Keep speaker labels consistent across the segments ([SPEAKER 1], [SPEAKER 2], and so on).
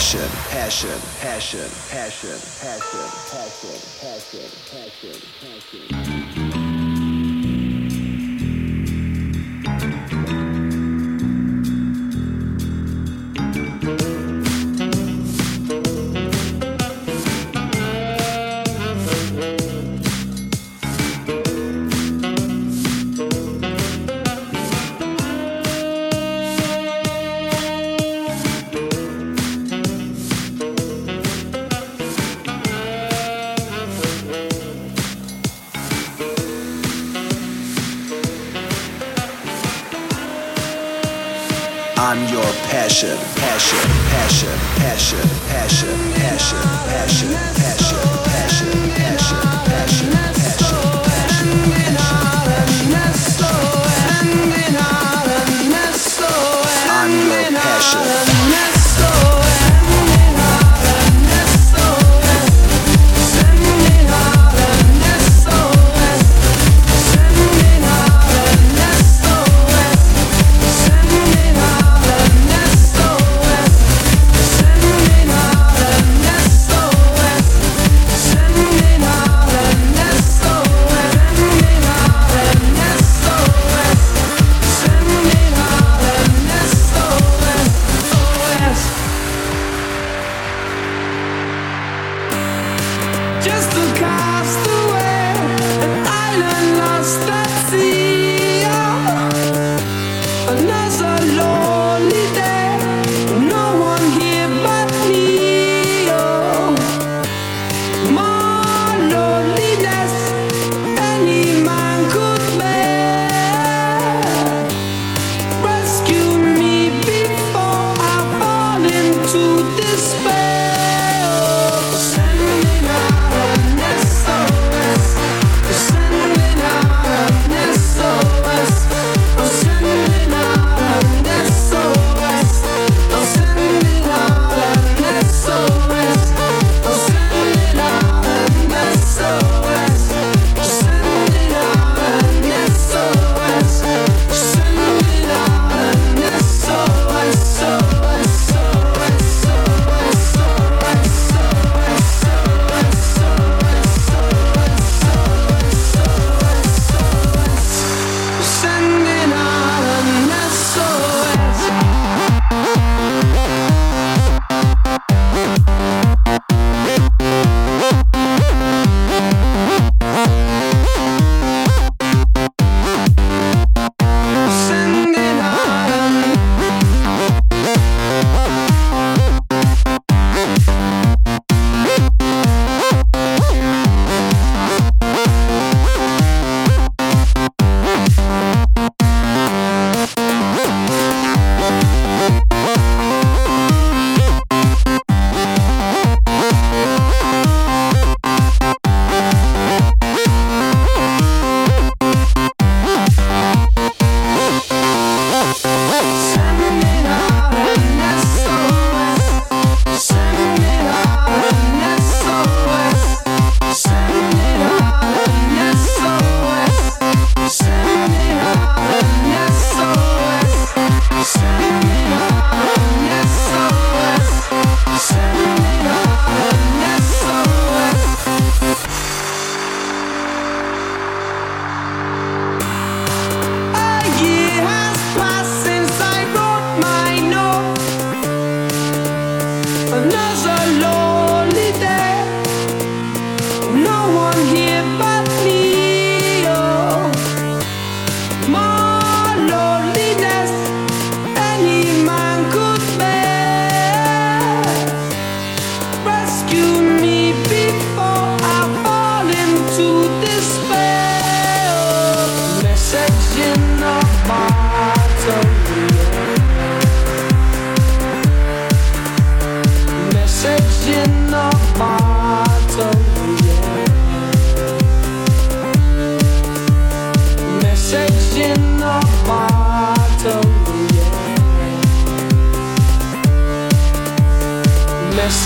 [SPEAKER 1] passion, passion, passion, passion, passion, passion, passion, passion, passion, passion.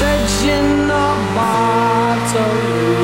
[SPEAKER 2] searching a bottle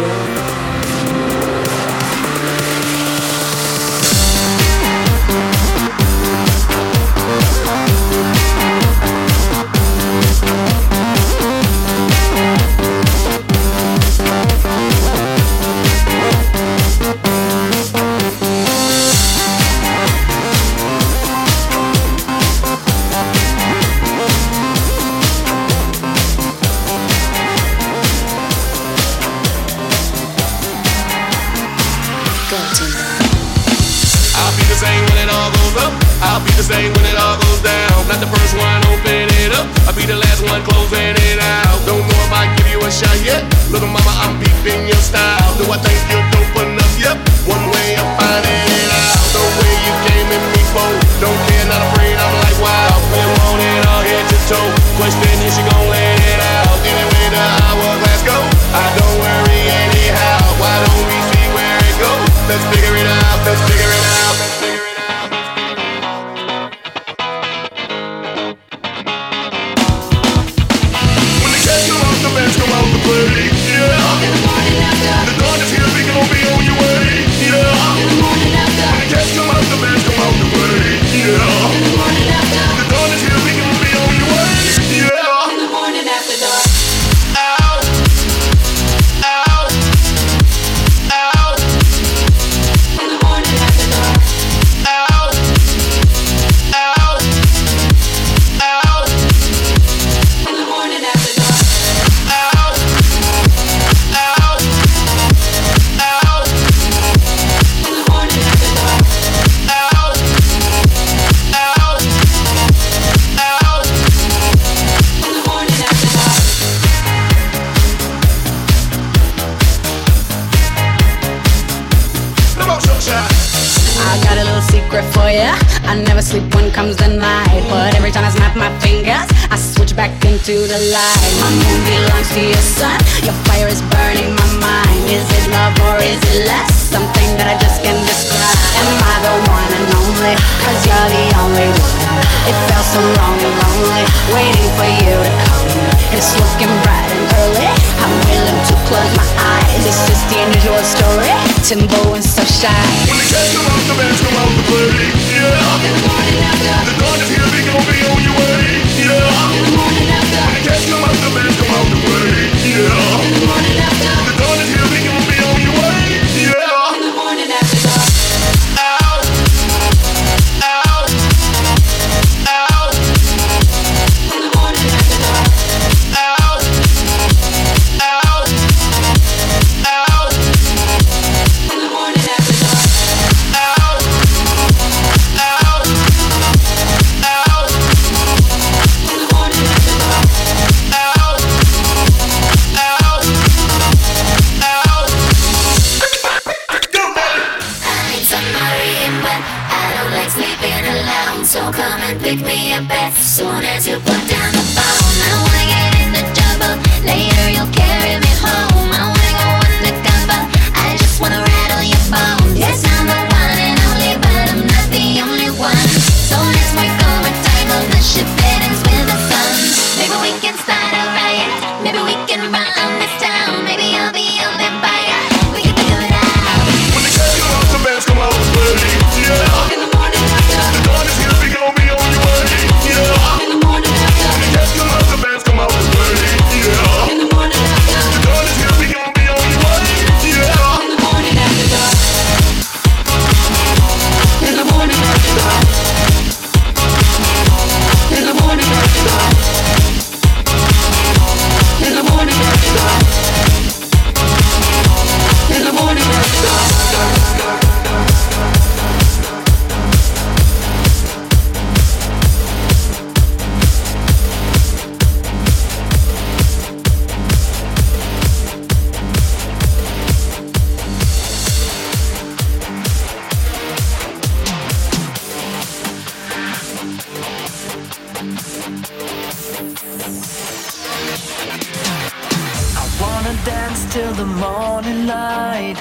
[SPEAKER 3] till the morning light.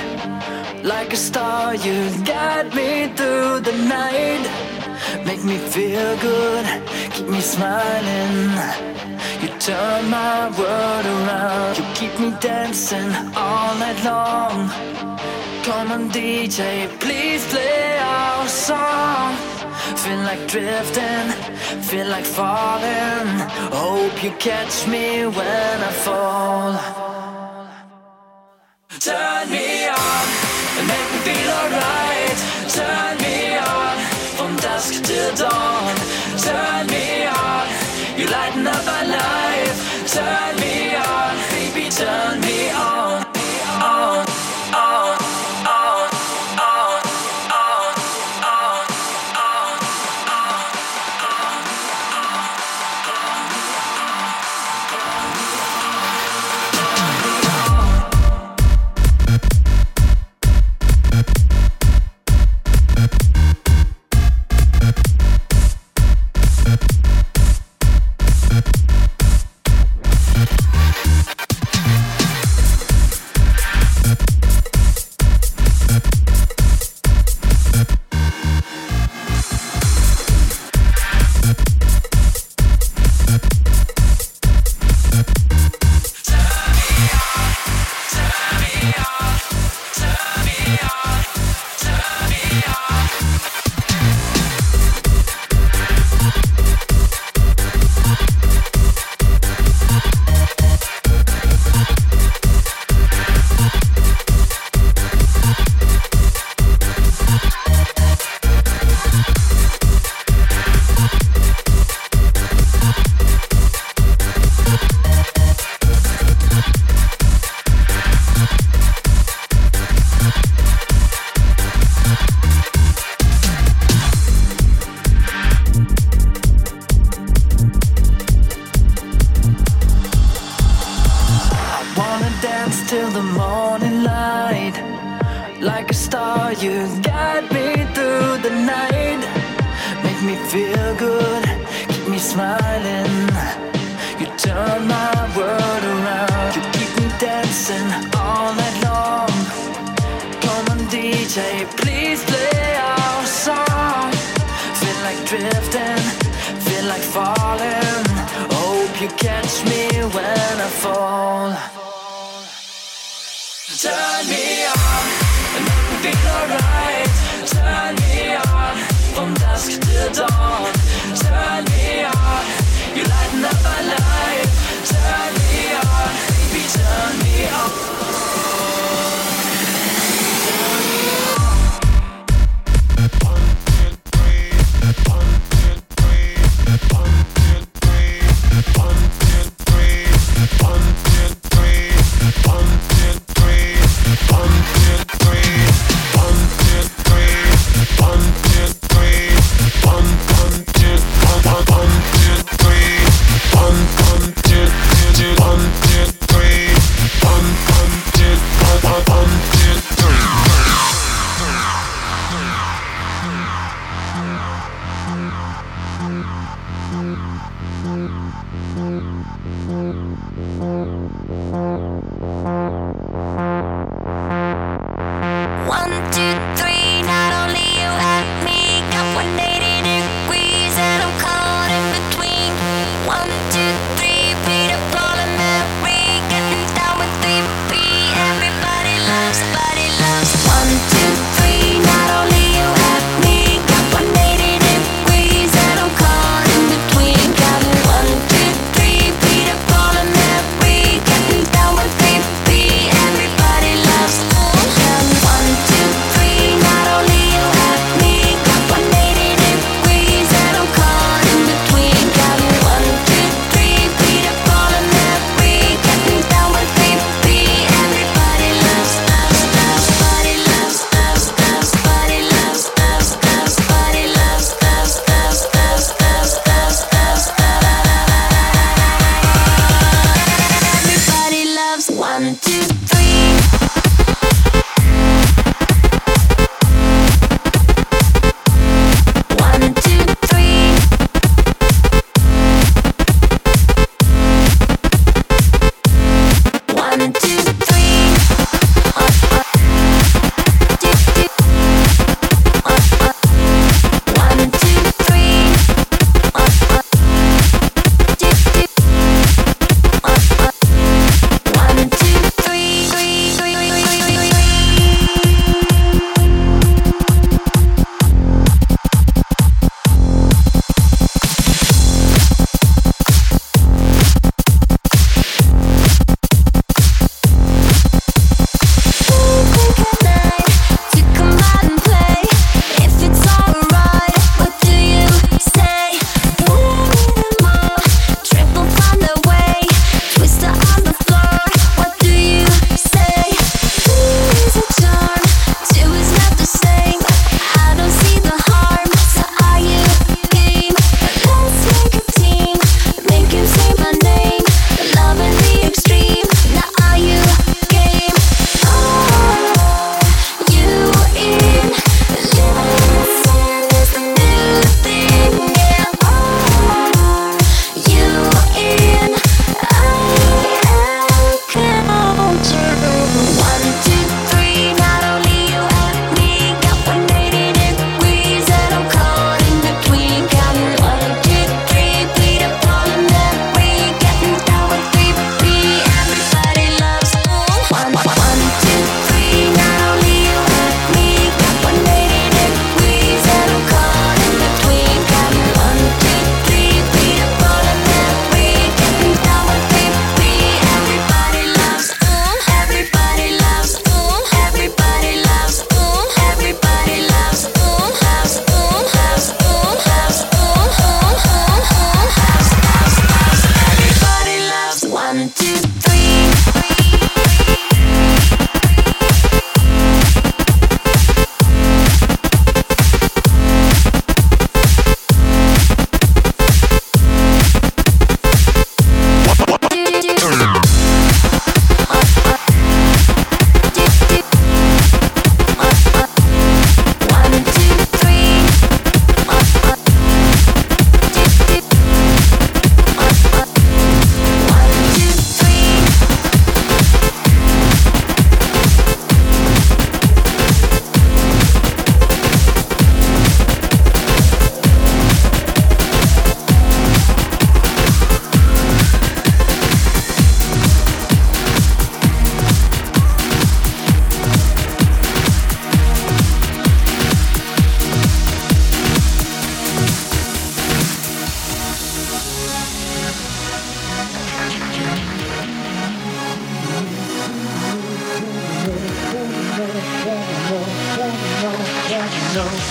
[SPEAKER 3] Like a star, you guide me through the night. Make me feel good, keep me smiling. You turn my world around, you keep me dancing all night long. Come on, DJ, please play our song. Feel like drifting, feel like falling. Hope you catch me when I fall. Turn me on make me feel alright. Turn me on from dusk till dawn. Turn me on, you lighten up my life. Turn me on, baby, turn me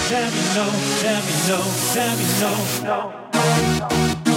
[SPEAKER 3] tell me no, tell me no, tell me
[SPEAKER 4] no, no.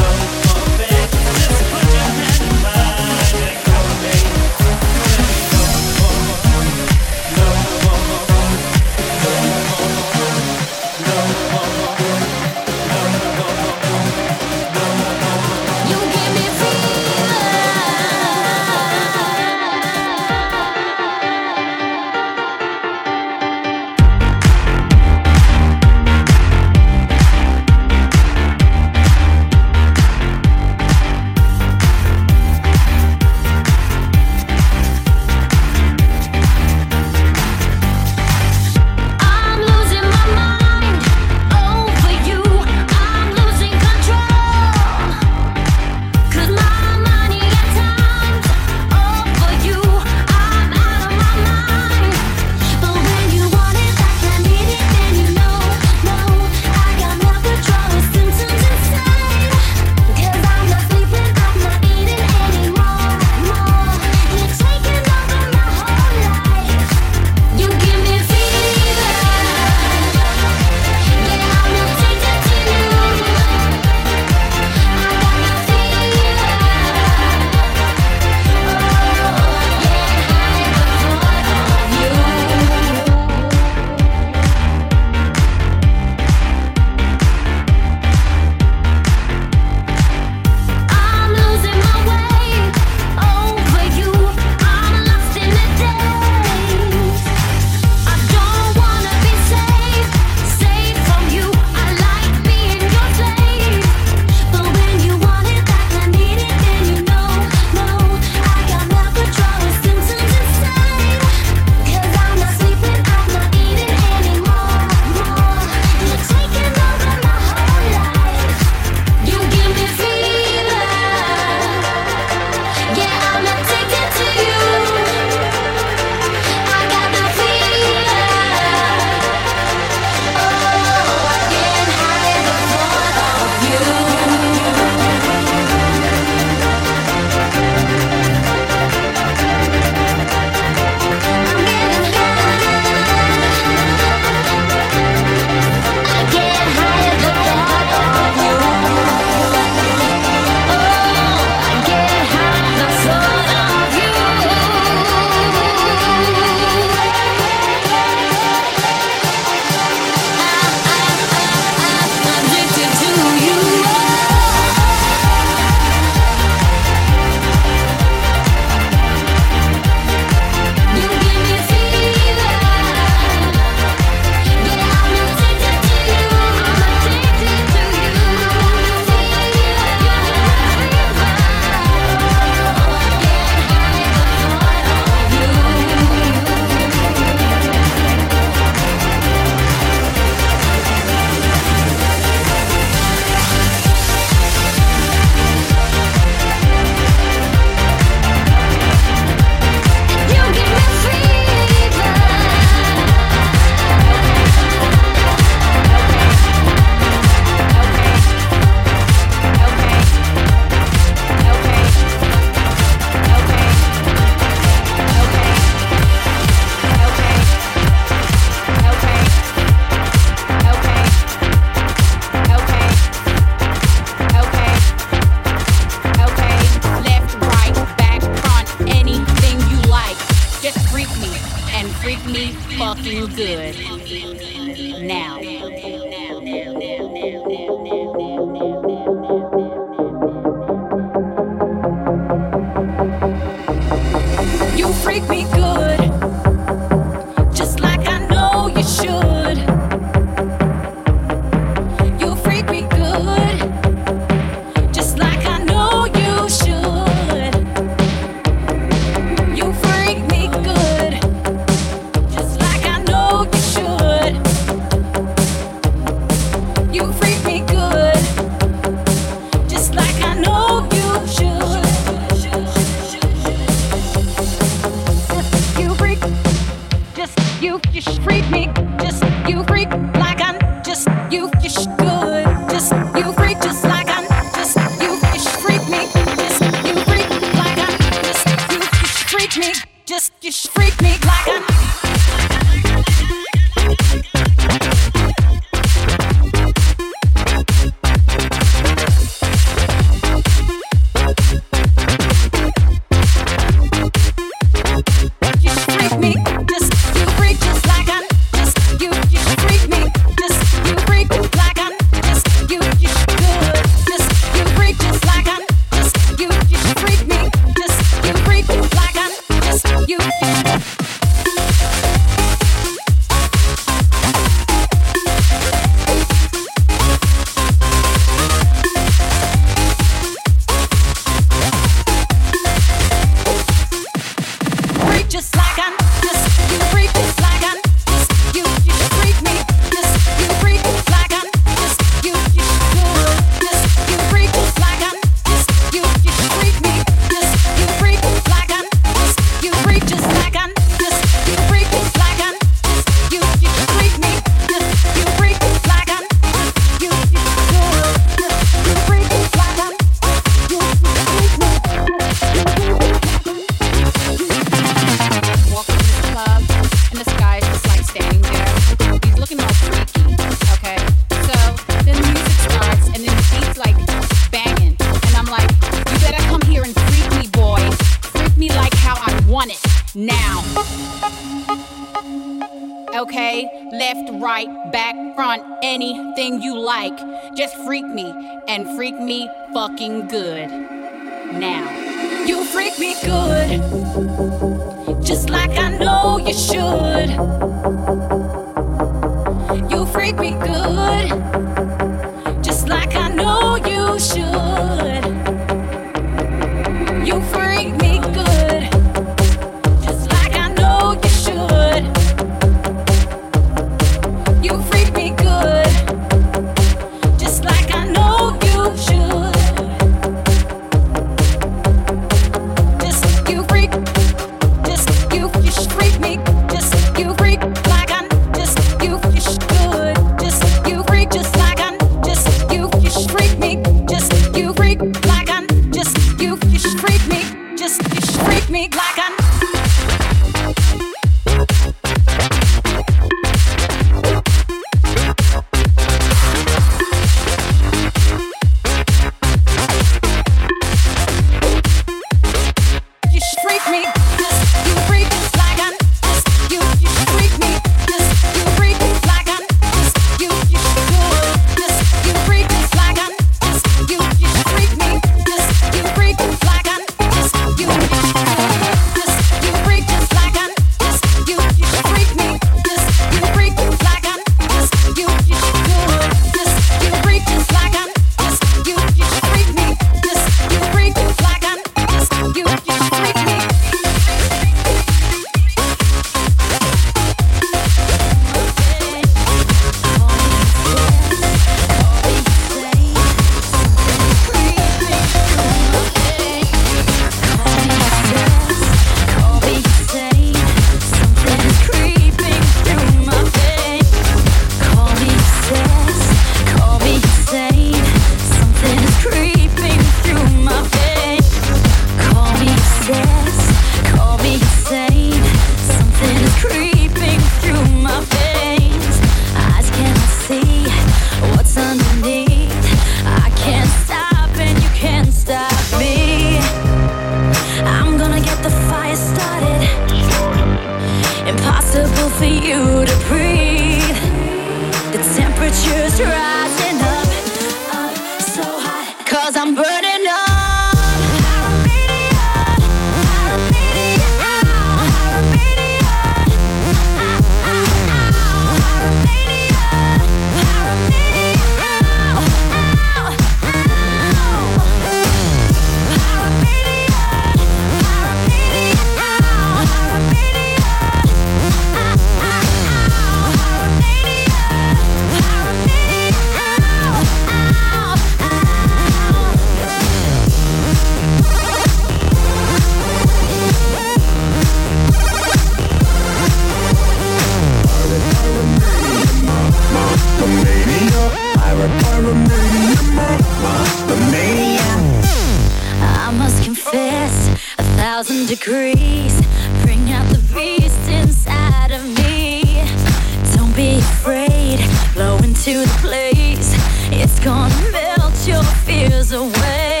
[SPEAKER 4] to the
[SPEAKER 5] place. It's gonna melt your fears away.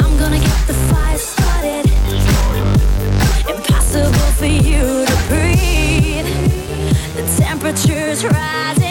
[SPEAKER 5] I'm gonna get the fire started. Impossible for you to breathe. The temperature's rising.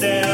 [SPEAKER 6] Go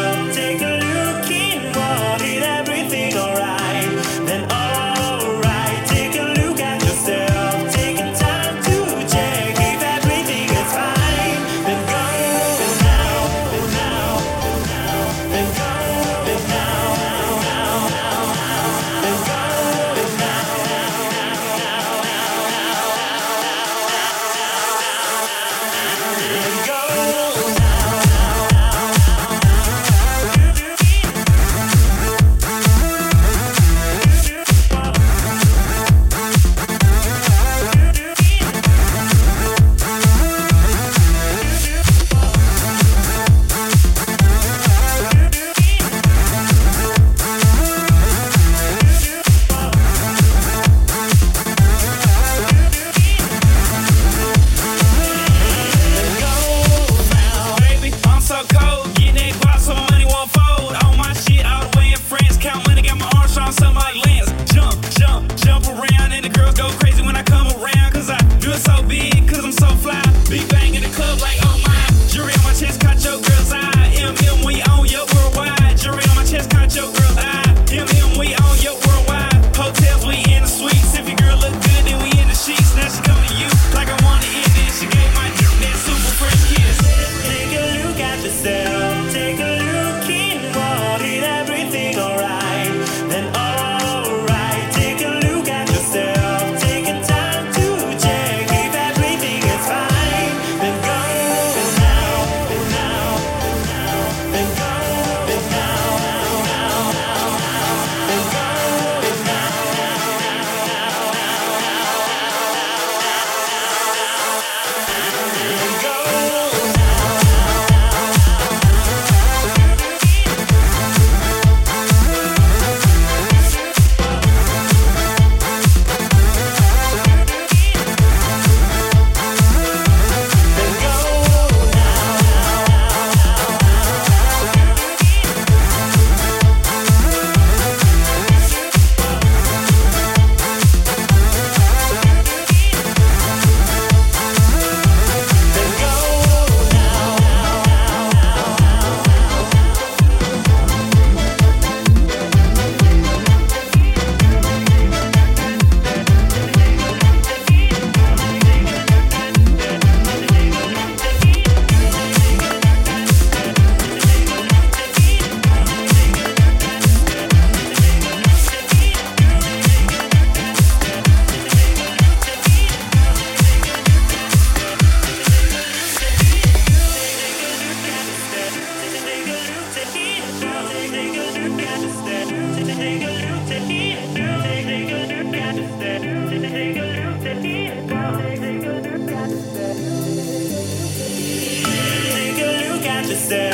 [SPEAKER 7] stand.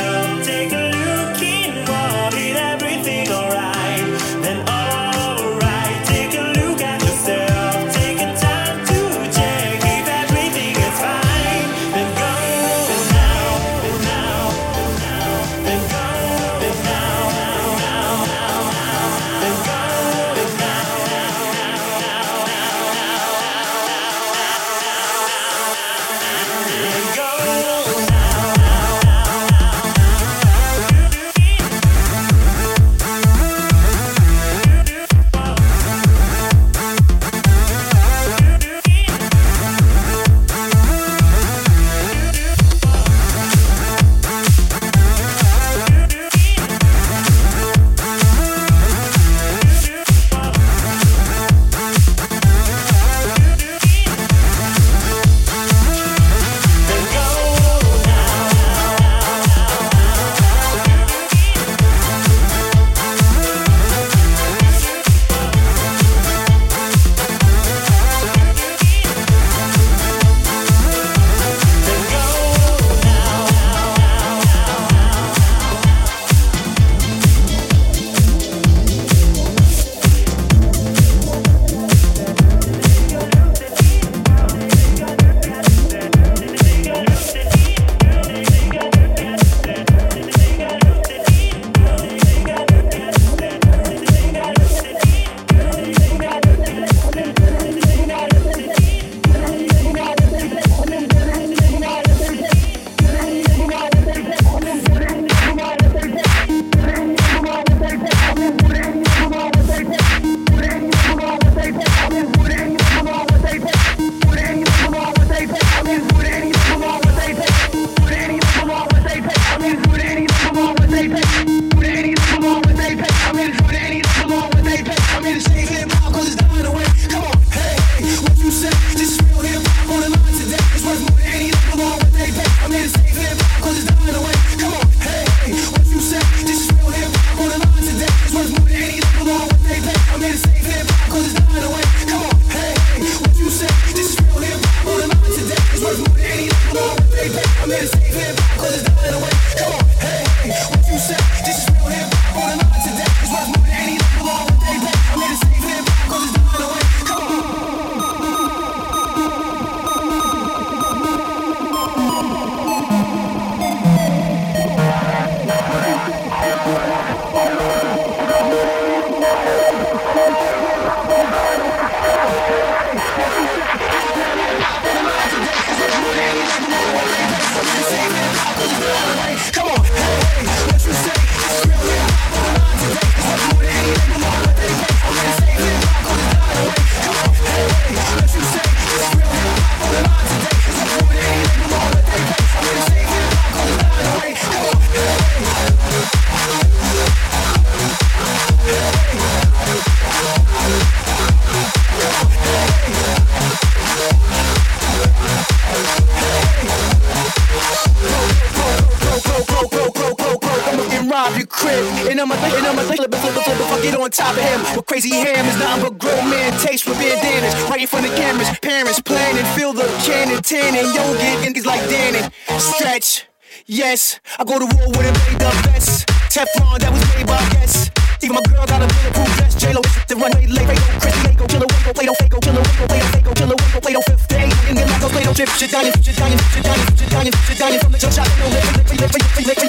[SPEAKER 7] bitch. Yes, I go to war with invader vest, Teflon that was made by guests. Even my girl got a bulletproof vest. J-Lo, the runway, Lay Ray-Go, Christy, Lego, Killer, Waco, Play-Doh, Fake-O, Killer, Waco, Play-Doh, Fake-O, Killer, Waco, Play-Doh, Fifth Day. And then like those Play-Doh chips, shit dying, shit dying, shit dying, shit dying, shit dying from the jump shot. No,
[SPEAKER 8] lick, lick, lick,
[SPEAKER 2] lick, lick,
[SPEAKER 8] lick,